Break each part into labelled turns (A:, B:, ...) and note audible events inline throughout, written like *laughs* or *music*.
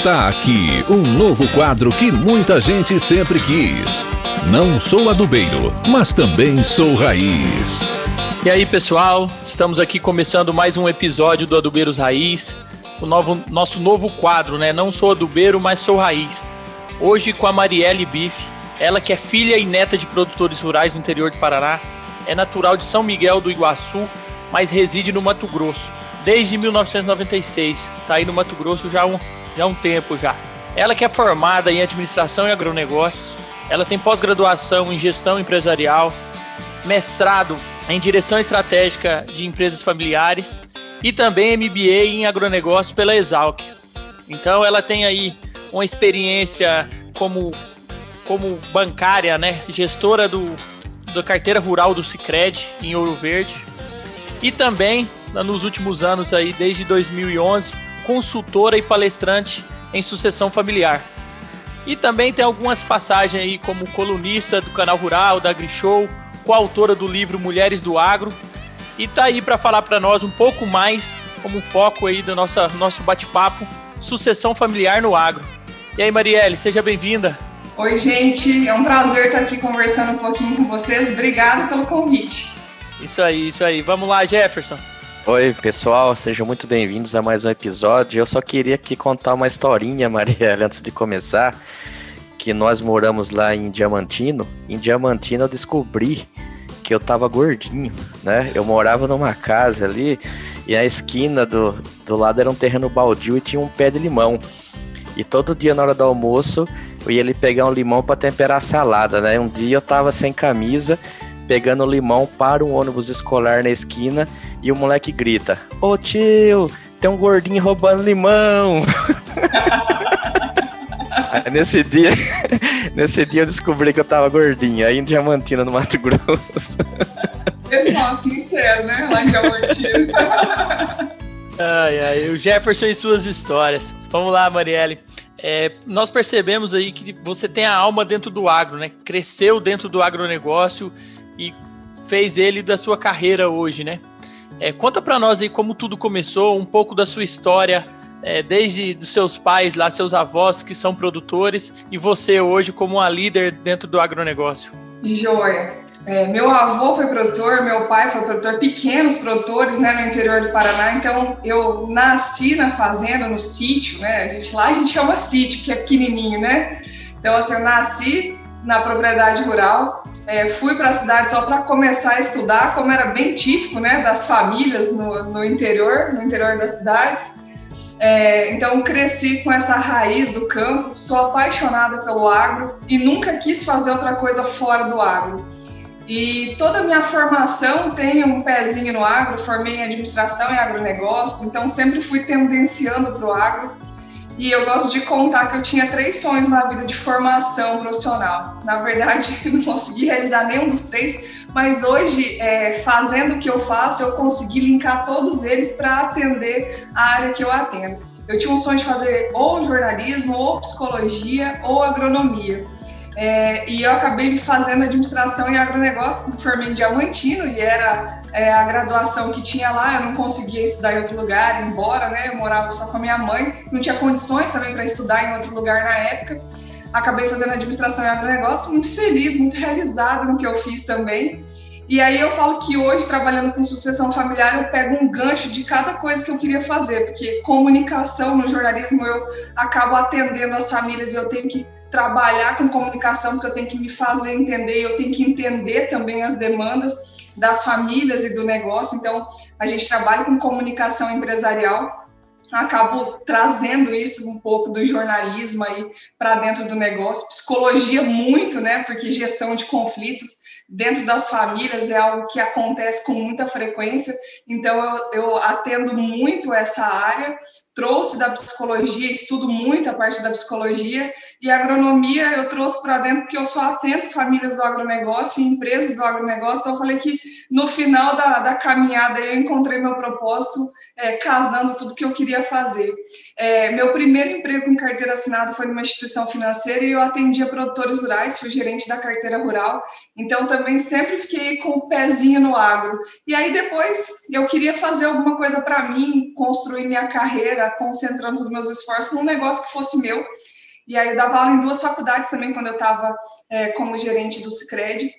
A: Está aqui um novo quadro que muita gente sempre quis. Não sou adubeiro, mas também sou raiz.
B: E aí, pessoal, estamos aqui começando mais um episódio do Adubeiros Raiz, o novo, nosso novo quadro, né? Não sou adubeiro, mas sou raiz. Hoje com a Marielle Bife, ela que é filha e neta de produtores rurais no interior de Paraná, é natural de São Miguel do Iguaçu, mas reside no Mato Grosso desde 1996. Está aí no Mato Grosso já há um, já há um tempo já. Ela que é formada em administração e agronegócios, ela tem pós-graduação em gestão empresarial, mestrado em direção estratégica de empresas familiares e também MBA em agronegócio pela Exalc. Então ela tem aí uma experiência como, como bancária, né, gestora do, da carteira rural do Sicredi em Ouro Verde e também nos últimos anos aí desde 2011 consultora e palestrante em sucessão familiar. E também tem algumas passagens aí como colunista do canal Rural, da AgriShow, coautora do livro Mulheres do Agro, e tá aí para falar para nós um pouco mais como foco aí do nosso, nosso bate-papo, sucessão familiar no agro. E aí, Marielle, seja bem-vinda.
C: Oi, gente, é um prazer estar aqui conversando um pouquinho com vocês. Obrigada pelo convite.
B: Isso aí, isso aí. Vamos lá, Jefferson.
D: Oi, pessoal, sejam muito bem-vindos a mais um episódio. Eu só queria aqui contar uma historinha, *laughs* Marielle, antes de começar, que nós moramos lá em Diamantino. Em Diamantino eu descobri que eu tava gordinho, né? Eu morava numa casa ali e a esquina do, do lado era um terreno baldio e tinha um pé de limão. E todo dia na hora do almoço eu ia ali pegar um limão para temperar a salada, né? Um dia eu tava sem camisa, pegando limão para um ônibus escolar na esquina e o moleque grita: Ô tio, tem um gordinho roubando limão. *laughs* Aí, nesse dia, *laughs* nesse dia eu descobri que eu tava gordinho, aí em Diamantina, no Mato Grosso. *laughs*
C: Pessoal sincero, né? Lá em Diamantina.
B: ai, ai, o Jefferson e suas histórias. Vamos lá, Marielle. É, nós percebemos aí que você tem a alma dentro do agro, né? Cresceu dentro do agronegócio e fez ele da sua carreira hoje, né? É, conta para nós aí como tudo começou, um pouco da sua história, é, desde dos seus pais lá, seus avós que são produtores e você hoje como uma líder dentro do agronegócio.
C: Joia. É, meu avô foi produtor, meu pai foi produtor, pequenos produtores, né, no interior do Paraná. Então, eu nasci na fazenda, no sítio, né? A gente lá a gente chama sítio, que é pequenininho, né? Então, assim, eu nasci na propriedade rural. É, fui para a cidade só para começar a estudar, como era bem típico né, das famílias no, no interior, no interior das cidades. É, então cresci com essa raiz do campo, sou apaixonada pelo agro e nunca quis fazer outra coisa fora do agro. E toda a minha formação tem um pezinho no agro, formei em administração e agronegócio, então sempre fui tendenciando para o agro. E eu gosto de contar que eu tinha três sonhos na vida de formação profissional. Na verdade, *laughs* não consegui realizar nenhum dos três, mas hoje, é, fazendo o que eu faço, eu consegui linkar todos eles para atender a área que eu atendo. Eu tinha um sonho de fazer ou jornalismo, ou psicologia, ou agronomia. É, e eu acabei fazendo administração e agronegócio, formei em Diamantino e era é, a graduação que tinha lá, eu não conseguia estudar em outro lugar, embora, né, eu morava só com a minha mãe, não tinha condições também para estudar em outro lugar na época. Acabei fazendo administração e agronegócio, muito feliz, muito realizada no que eu fiz também. E aí eu falo que hoje, trabalhando com sucessão familiar, eu pego um gancho de cada coisa que eu queria fazer, porque comunicação no jornalismo eu acabo atendendo as famílias, eu tenho que trabalhar com comunicação, porque eu tenho que me fazer entender, eu tenho que entender também as demandas das famílias e do negócio. Então, a gente trabalha com comunicação empresarial, acabo trazendo isso um pouco do jornalismo aí para dentro do negócio, psicologia muito, né? Porque gestão de conflitos dentro das famílias é algo que acontece com muita frequência, então eu, eu atendo muito essa área. Trouxe da psicologia, estudo muito a parte da psicologia, e agronomia eu trouxe para dentro porque eu só atendo famílias do agronegócio e empresas do agronegócio, então eu falei que no final da, da caminhada eu encontrei meu propósito é, casando tudo que eu queria fazer. É, meu primeiro emprego com carteira assinada foi numa instituição financeira e eu atendia produtores rurais, fui gerente da carteira rural, então também sempre fiquei com o pezinho no agro. E aí depois eu queria fazer alguma coisa para mim, construir minha carreira concentrando os meus esforços num negócio que fosse meu. E aí eu dava aula em duas faculdades também quando eu estava é, como gerente do Cicred.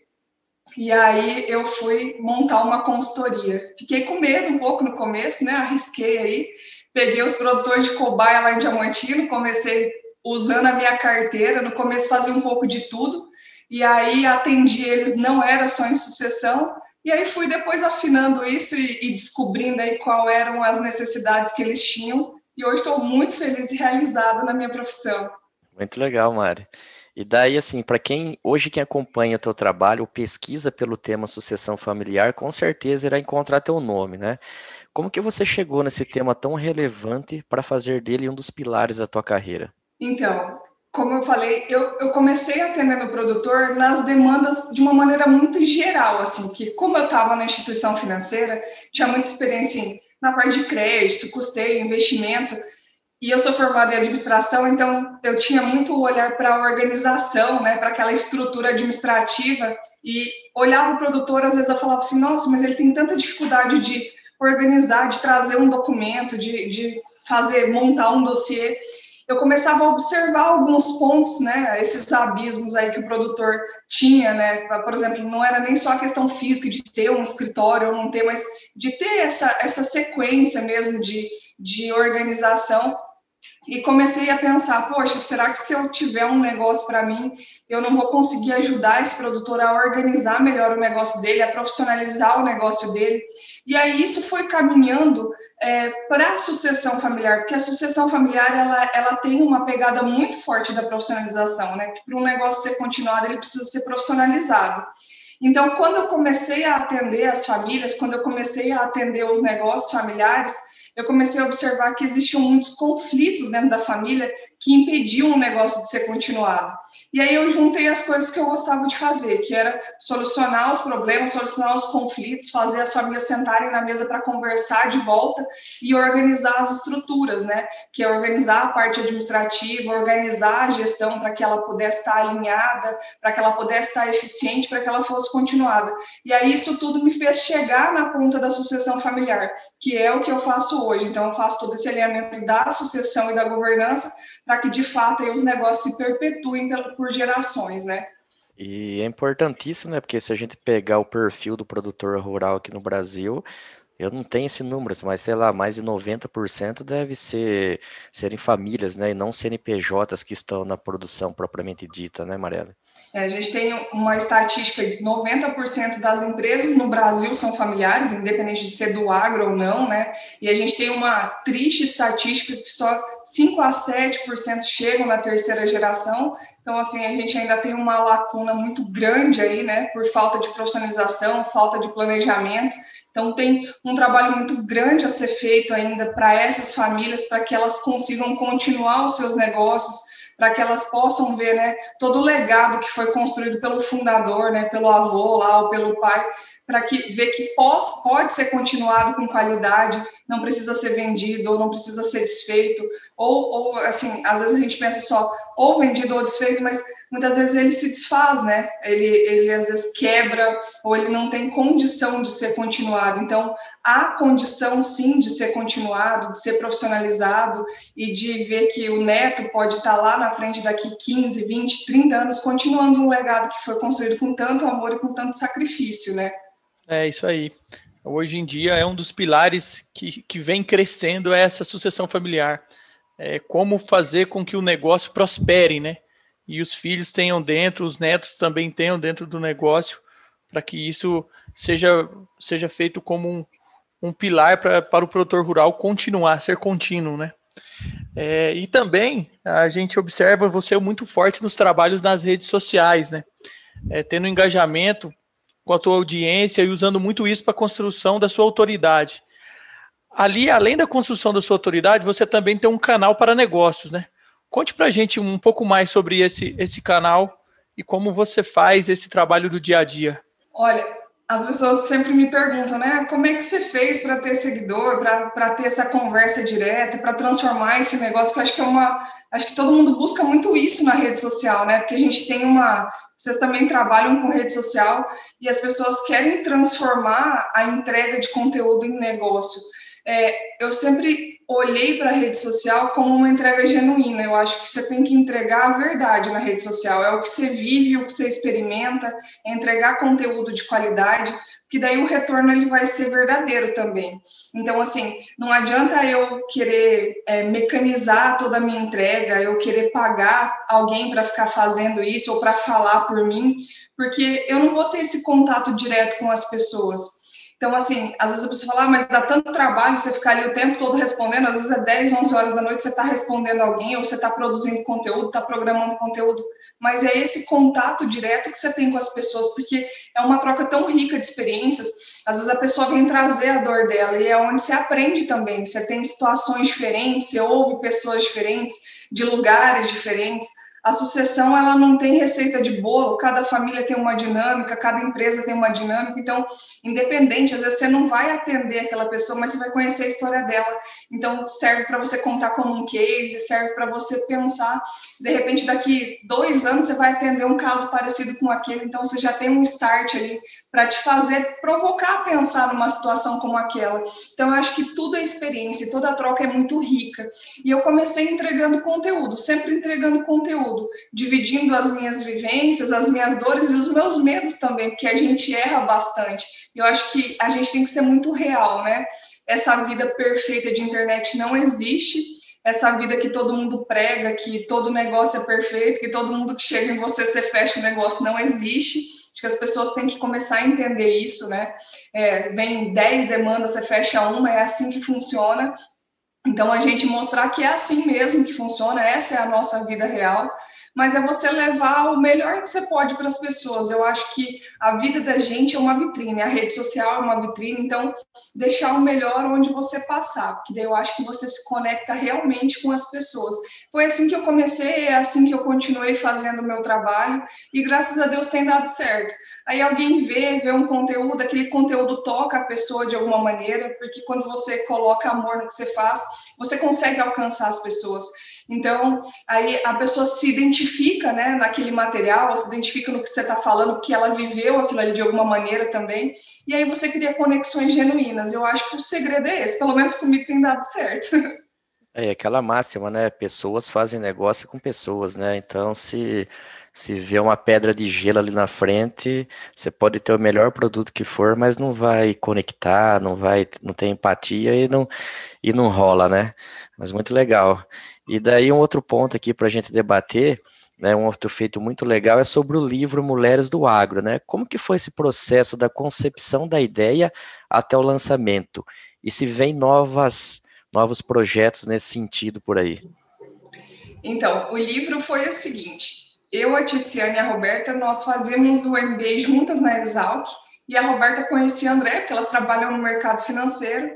C: E aí eu fui montar uma consultoria. Fiquei com medo um pouco no começo, né? Arrisquei aí. Peguei os produtores de cobaia lá em Diamantino, comecei usando a minha carteira. No começo fazia um pouco de tudo. E aí atendi eles, não era só em sucessão. E aí fui depois afinando isso e, e descobrindo aí qual eram as necessidades que eles tinham. E hoje estou muito feliz e realizada na minha profissão.
D: Muito legal, Mari. E daí, assim, para quem hoje quem acompanha o teu trabalho, pesquisa pelo tema sucessão familiar, com certeza irá encontrar teu nome, né? Como que você chegou nesse tema tão relevante para fazer dele um dos pilares da tua carreira?
C: Então, como eu falei, eu, eu comecei atendendo o produtor nas demandas de uma maneira muito geral, assim, que como eu estava na instituição financeira, tinha muita experiência em, na parte de crédito, custeio, investimento, e eu sou formada em administração, então eu tinha muito olhar para a organização, né, para aquela estrutura administrativa, e olhava o produtor, às vezes eu falava assim, nossa, mas ele tem tanta dificuldade de organizar, de trazer um documento, de, de fazer, montar um dossiê. Eu começava a observar alguns pontos, né, esses abismos aí que o produtor tinha, né, por exemplo, não era nem só a questão física de ter um escritório ou não ter, mas de ter essa, essa sequência mesmo de, de organização e comecei a pensar, poxa, será que se eu tiver um negócio para mim, eu não vou conseguir ajudar esse produtor a organizar melhor o negócio dele, a profissionalizar o negócio dele? E aí isso foi caminhando é, para a sucessão familiar, porque a sucessão familiar ela, ela tem uma pegada muito forte da profissionalização, né? Para um negócio ser continuado, ele precisa ser profissionalizado. Então, quando eu comecei a atender as famílias, quando eu comecei a atender os negócios familiares, eu comecei a observar que existiam muitos conflitos dentro da família que impediam o negócio de ser continuado. E aí eu juntei as coisas que eu gostava de fazer, que era solucionar os problemas, solucionar os conflitos, fazer as famílias sentarem na mesa para conversar de volta e organizar as estruturas, né? Que é organizar a parte administrativa, organizar a gestão para que ela pudesse estar alinhada, para que ela pudesse estar eficiente, para que ela fosse continuada. E aí isso tudo me fez chegar na ponta da sucessão familiar, que é o que eu faço hoje. Então eu faço todo esse alinhamento da sucessão e da governança para que de fato aí, os negócios se perpetuem por gerações, né?
D: E é importantíssimo, né? Porque se a gente pegar o perfil do produtor rural aqui no Brasil, eu não tenho esse número, mas sei lá, mais de 90% deve ser serem famílias, né? E não CNPJs que estão na produção propriamente dita, né, Marela?
C: É, a gente tem uma estatística de 90% das empresas no Brasil são familiares, independente de ser do agro ou não, né? E a gente tem uma triste estatística que só 5 a 7% chegam na terceira geração. Então, assim, a gente ainda tem uma lacuna muito grande aí, né? Por falta de profissionalização, falta de planejamento. Então, tem um trabalho muito grande a ser feito ainda para essas famílias, para que elas consigam continuar os seus negócios, para que elas possam ver né, todo o legado que foi construído pelo fundador, né, pelo avô lá ou pelo pai, para que ver que pode, pode ser continuado com qualidade, não precisa ser vendido ou não precisa ser desfeito, ou, ou assim, às vezes a gente pensa só ou vendido ou desfeito, mas muitas vezes ele se desfaz, né? Ele, ele às vezes quebra ou ele não tem condição de ser continuado. Então, há condição sim de ser continuado, de ser profissionalizado e de ver que o neto pode estar lá na frente daqui 15, 20, 30 anos continuando um legado que foi construído com tanto amor e com tanto sacrifício, né?
B: É isso aí. Hoje em dia é um dos pilares que, que vem crescendo é essa sucessão familiar. É como fazer com que o negócio prospere, né? E os filhos tenham dentro, os netos também tenham dentro do negócio, para que isso seja, seja feito como um, um pilar pra, para o produtor rural continuar, ser contínuo, né? É, e também a gente observa você muito forte nos trabalhos nas redes sociais, né? É, tendo engajamento com a tua audiência e usando muito isso para a construção da sua autoridade. Ali, além da construção da sua autoridade, você também tem um canal para negócios, né? Conte para a gente um pouco mais sobre esse, esse canal e como você faz esse trabalho do dia a dia.
C: Olha, as pessoas sempre me perguntam, né? Como é que você fez para ter seguidor, para ter essa conversa direta, para transformar esse negócio? Que eu acho que é uma. Acho que todo mundo busca muito isso na rede social, né? Porque a gente tem uma. Vocês também trabalham com rede social e as pessoas querem transformar a entrega de conteúdo em negócio. É, eu sempre olhei para a rede social como uma entrega genuína. Eu acho que você tem que entregar a verdade na rede social. É o que você vive, o que você experimenta, é entregar conteúdo de qualidade, que daí o retorno ele vai ser verdadeiro também. Então, assim, não adianta eu querer é, mecanizar toda a minha entrega, eu querer pagar alguém para ficar fazendo isso ou para falar por mim, porque eu não vou ter esse contato direto com as pessoas. Então, assim, às vezes a pessoa fala, ah, mas dá tanto trabalho você ficar ali o tempo todo respondendo, às vezes é 10, 11 horas da noite você está respondendo alguém, ou você está produzindo conteúdo, está programando conteúdo, mas é esse contato direto que você tem com as pessoas, porque é uma troca tão rica de experiências, às vezes a pessoa vem trazer a dor dela, e é onde você aprende também, você tem situações diferentes, você ouve pessoas diferentes, de lugares diferentes, a sucessão ela não tem receita de bolo, cada família tem uma dinâmica, cada empresa tem uma dinâmica, então, independente, às vezes você não vai atender aquela pessoa, mas você vai conhecer a história dela. Então, serve para você contar como um case, serve para você pensar, de repente, daqui dois anos você vai atender um caso parecido com aquele, então você já tem um start ali para te fazer provocar a pensar numa situação como aquela. Então, eu acho que tudo é experiência, toda a troca é muito rica. E eu comecei entregando conteúdo, sempre entregando conteúdo, dividindo as minhas vivências, as minhas dores e os meus medos também, porque a gente erra bastante. Eu acho que a gente tem que ser muito real, né? Essa vida perfeita de internet não existe essa vida que todo mundo prega, que todo negócio é perfeito, que todo mundo que chega em você, você fecha o negócio, não existe. Acho que as pessoas têm que começar a entender isso, né? É, vem 10 demandas, você fecha uma, é assim que funciona. Então, a gente mostrar que é assim mesmo que funciona, essa é a nossa vida real mas é você levar o melhor que você pode para as pessoas. Eu acho que a vida da gente é uma vitrine, a rede social é uma vitrine, então deixar o melhor onde você passar, porque daí eu acho que você se conecta realmente com as pessoas. Foi assim que eu comecei, é assim que eu continuei fazendo o meu trabalho e graças a Deus tem dado certo. Aí alguém vê, vê um conteúdo, aquele conteúdo toca a pessoa de alguma maneira, porque quando você coloca amor no que você faz, você consegue alcançar as pessoas. Então, aí a pessoa se identifica né, naquele material, se identifica no que você está falando, que ela viveu aquilo ali de alguma maneira também, e aí você cria conexões genuínas. Eu acho que o segredo é esse, pelo menos comigo tem dado certo.
D: É aquela máxima, né? Pessoas fazem negócio com pessoas, né? Então, se se vê uma pedra de gelo ali na frente, você pode ter o melhor produto que for, mas não vai conectar, não vai, não tem empatia e não, e não rola, né? Mas muito legal. E daí um outro ponto aqui para a gente debater, né, um outro feito muito legal é sobre o livro Mulheres do Agro, né? Como que foi esse processo da concepção da ideia até o lançamento? E se vem novas, novos projetos nesse sentido por aí?
C: Então, o livro foi o seguinte: eu, a Tiziane e a Roberta, nós fazemos o MBA juntas na Exalc, e a Roberta conhecia a André, porque elas trabalham no mercado financeiro,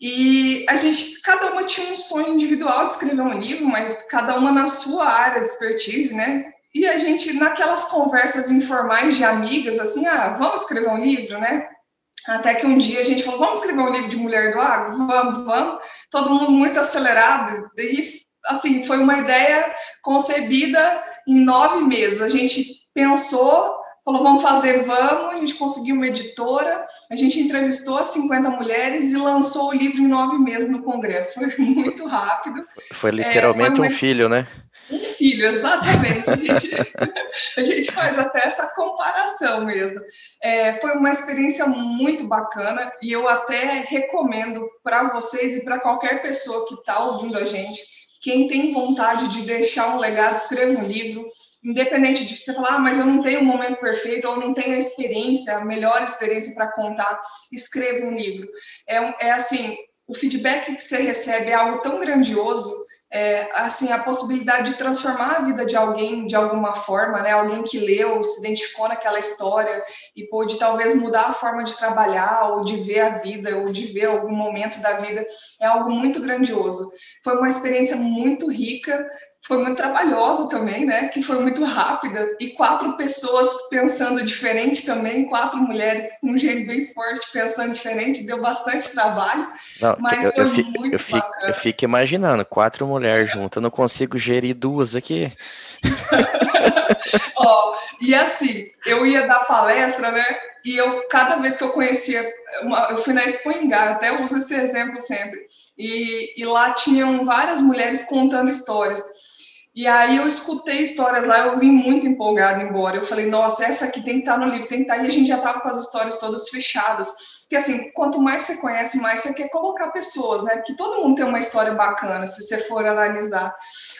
C: e a gente, cada uma tinha um sonho individual de escrever um livro, mas cada uma na sua área de expertise, né? E a gente, naquelas conversas informais de amigas, assim, ah, vamos escrever um livro, né? Até que um dia a gente falou, vamos escrever um livro de mulher do agro? Vamos, vamos. Todo mundo muito acelerado. E, assim, foi uma ideia concebida em nove meses. A gente pensou, falou, vamos fazer, vamos, a gente conseguiu uma editora, a gente entrevistou 50 mulheres e lançou o livro em nove meses no Congresso. Foi *laughs* muito rápido.
D: Foi literalmente é, foi um filho, né?
C: Um filho, exatamente. A gente, *laughs* a gente faz até essa comparação mesmo. É, foi uma experiência muito bacana e eu até recomendo para vocês e para qualquer pessoa que está ouvindo a gente, quem tem vontade de deixar um legado, escreva um livro independente de você falar, ah, mas eu não tenho o momento perfeito, ou não tenho a experiência, a melhor experiência para contar, escreva um livro. É, é assim, o feedback que você recebe é algo tão grandioso, é, assim, a possibilidade de transformar a vida de alguém de alguma forma, né? Alguém que leu, se identificou naquela história e pôde talvez mudar a forma de trabalhar ou de ver a vida ou de ver algum momento da vida, é algo muito grandioso. Foi uma experiência muito rica, foi muito trabalhosa também, né? Que foi muito rápida e quatro pessoas pensando diferente também, quatro mulheres com um gênio bem forte pensando diferente, deu bastante trabalho, não, mas eu, foi
D: eu fico, muito eu fico, bacana. Eu fico imaginando quatro mulheres juntas, eu não consigo gerir duas aqui. *laughs*
C: Ó, e assim, eu ia dar palestra, né? E eu cada vez que eu conhecia, uma, eu fui na Expo Engar, até uso esse exemplo sempre e, e lá tinham várias mulheres contando histórias. E aí eu escutei histórias lá, eu vim muito empolgada embora. Eu falei, nossa, essa aqui tem que estar no livro, tem que estar. E a gente já estava com as histórias todas fechadas. Porque assim, quanto mais você conhece, mais você quer colocar pessoas, né? Porque todo mundo tem uma história bacana, se você for analisar.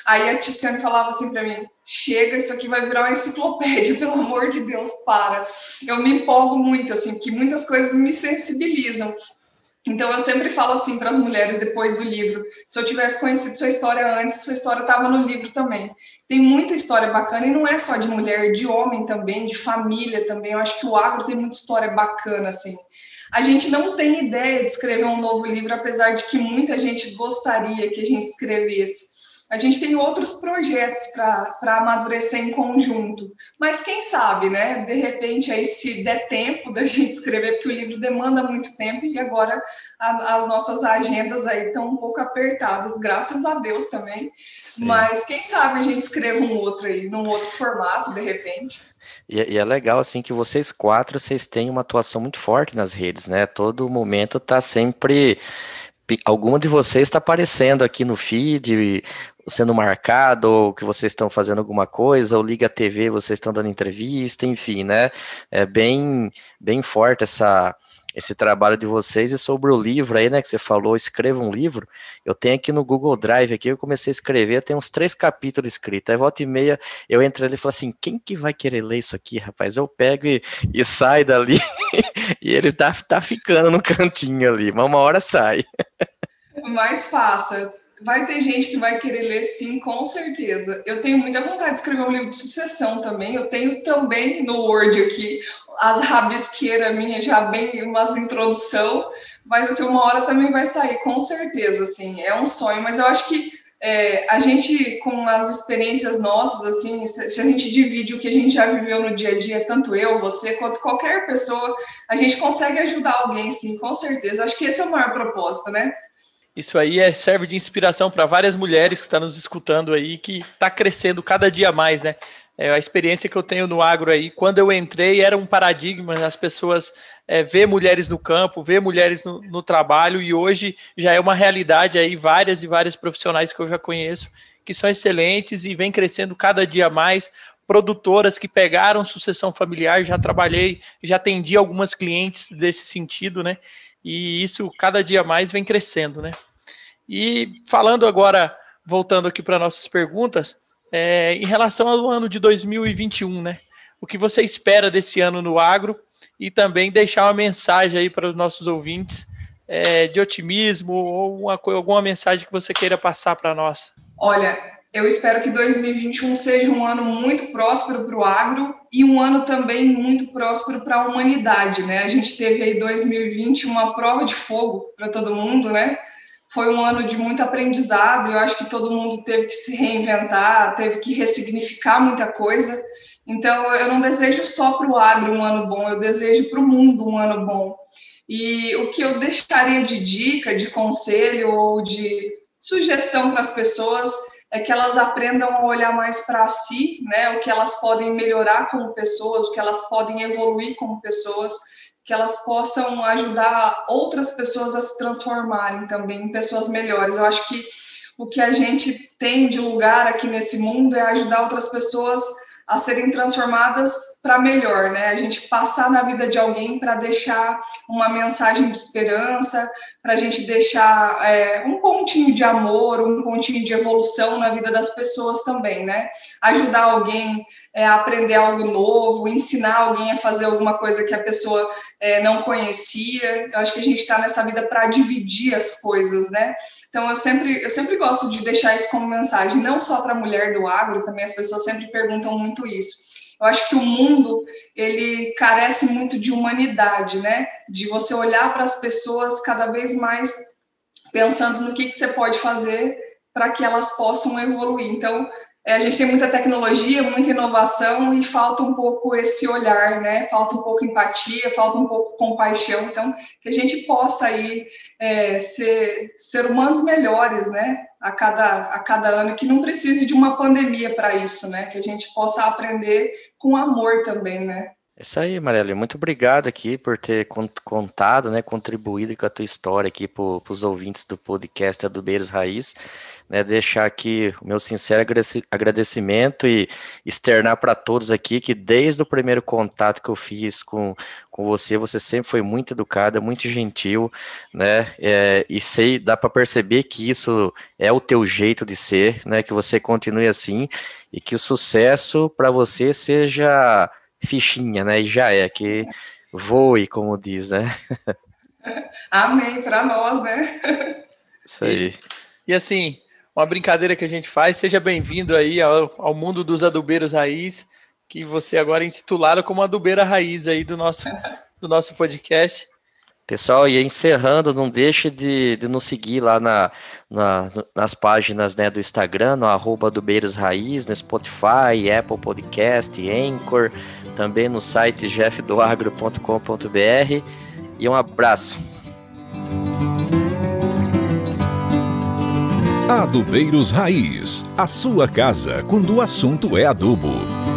C: Aí a Tiziane falava assim para mim: chega, isso aqui vai virar uma enciclopédia, *laughs* pelo amor de Deus, para. Eu me empolgo muito, assim, porque muitas coisas me sensibilizam. Então, eu sempre falo assim para as mulheres depois do livro: se eu tivesse conhecido sua história antes, sua história estava no livro também. Tem muita história bacana, e não é só de mulher, de homem também, de família também. Eu acho que o agro tem muita história bacana, assim. A gente não tem ideia de escrever um novo livro, apesar de que muita gente gostaria que a gente escrevesse. A gente tem outros projetos para amadurecer em conjunto, mas quem sabe, né? De repente, aí, se der tempo da *laughs* gente escrever, porque o livro demanda muito tempo e agora a, as nossas agendas aí estão um pouco apertadas, graças a Deus também. Sim. Mas quem sabe a gente escreva um outro aí, num outro formato, de repente.
D: E, e, é legal, assim, que vocês quatro, vocês têm uma atuação muito forte nas redes, né? Todo momento tá sempre alguma de vocês está aparecendo aqui no feed, sendo marcado, ou que vocês estão fazendo alguma coisa, ou liga a TV, vocês estão dando entrevista, enfim, né? É bem, bem forte essa, esse trabalho de vocês e sobre o livro aí, né, que você falou, escreva um livro. Eu tenho aqui no Google Drive aqui, eu comecei a escrever, tem uns três capítulos escritos. Aí volta e meia eu entro ali e falo assim, quem que vai querer ler isso aqui, rapaz? Eu pego e, e saio dali *laughs* e ele tá, tá ficando no cantinho ali, mas uma hora sai. *laughs*
C: Mais fácil vai ter gente que vai querer ler, sim, com certeza. Eu tenho muita vontade de escrever um livro de sucessão também. Eu tenho também no Word aqui as rabisqueiras minhas já bem umas introdução, mas assim, uma hora também vai sair, com certeza, assim, é um sonho, mas eu acho que é, a gente, com as experiências nossas, assim, se a gente divide o que a gente já viveu no dia a dia, tanto eu, você, quanto qualquer pessoa, a gente consegue ajudar alguém, sim, com certeza. Acho que esse é o maior propósito, né?
B: Isso aí é, serve de inspiração para várias mulheres que estão nos escutando aí, que está crescendo cada dia mais, né? É, a experiência que eu tenho no agro aí, quando eu entrei, era um paradigma, as pessoas é, ver mulheres no campo, ver mulheres no, no, trabalho, e hoje já é uma realidade aí, várias e várias profissionais que eu já conheço, que são excelentes e vem crescendo cada dia mais, produtoras que pegaram sucessão familiar, já trabalhei, já atendi algumas clientes desse sentido, né? E isso cada dia mais vem crescendo, né? E falando agora, voltando aqui para nossas perguntas, é, em relação ao ano de 2021, né? O que você espera desse ano no agro e também deixar uma mensagem aí para os nossos ouvintes é, de otimismo ou uma, alguma mensagem que você queira passar para nós.
C: Olha, eu espero que 2021 seja um ano muito próspero para o agro e um ano também muito próspero para a humanidade, né? A gente teve aí 2020 uma prova de fogo para todo mundo, né? Foi um ano de muito aprendizado, eu acho que todo mundo teve que se reinventar, teve que ressignificar muita coisa. Então, eu não desejo só para o agro um ano bom, eu desejo para o mundo um ano bom. E o que eu deixaria de dica, de conselho ou de sugestão para as pessoas é que elas aprendam a olhar mais para si, né, o que elas podem melhorar como pessoas, o que elas podem evoluir como pessoas, que elas possam ajudar outras pessoas a se transformarem também em pessoas melhores. Eu acho que o que a gente tem de lugar aqui nesse mundo é ajudar outras pessoas a serem transformadas para melhor, né? A gente passar na vida de alguém para deixar uma mensagem de esperança, para a gente deixar é, um pontinho de amor, um pontinho de evolução na vida das pessoas também, né? Ajudar alguém é, a aprender algo novo, ensinar alguém a fazer alguma coisa que a pessoa é, não conhecia. Eu acho que a gente está nessa vida para dividir as coisas, né? Então eu sempre eu sempre gosto de deixar isso como mensagem, não só para a mulher do agro, também as pessoas sempre perguntam muito isso eu acho que o mundo ele carece muito de humanidade, né? De você olhar para as pessoas cada vez mais pensando no que, que você pode fazer para que elas possam evoluir. Então, a gente tem muita tecnologia, muita inovação e falta um pouco esse olhar, né? Falta um pouco empatia, falta um pouco compaixão. Então, que a gente possa aí é, ser, ser humanos melhores, né? A cada, a cada ano, que não precise de uma pandemia para isso, né? Que a gente possa aprender com amor também, né?
D: Isso aí, Marielle. Muito obrigado aqui por ter contado, né, contribuído com a tua história aqui para os ouvintes do podcast Adubeiros Raiz. Né, deixar aqui o meu sincero agradecimento e externar para todos aqui que desde o primeiro contato que eu fiz com, com você, você sempre foi muito educada, muito gentil, né? É, e sei, dá para perceber que isso é o teu jeito de ser, né? Que você continue assim e que o sucesso para você seja fichinha, né? E já é, que voe, como diz, né? *laughs*
C: Amém, para nós, né?
D: Isso aí.
B: E, e, assim, uma brincadeira que a gente faz, seja bem-vindo aí ao, ao, mundo dos adubeiros raiz, que você agora é intitulado como adubeira raiz aí do nosso, do nosso podcast.
D: Pessoal, e encerrando, não deixe de, de nos seguir lá na, na, nas páginas né, do Instagram, no arroba do Beiras Raiz, no Spotify, Apple Podcast, Anchor, também no site jeffdoagro.com.br e um abraço.
A: Adubeiros Raiz, a sua casa quando o assunto é adubo.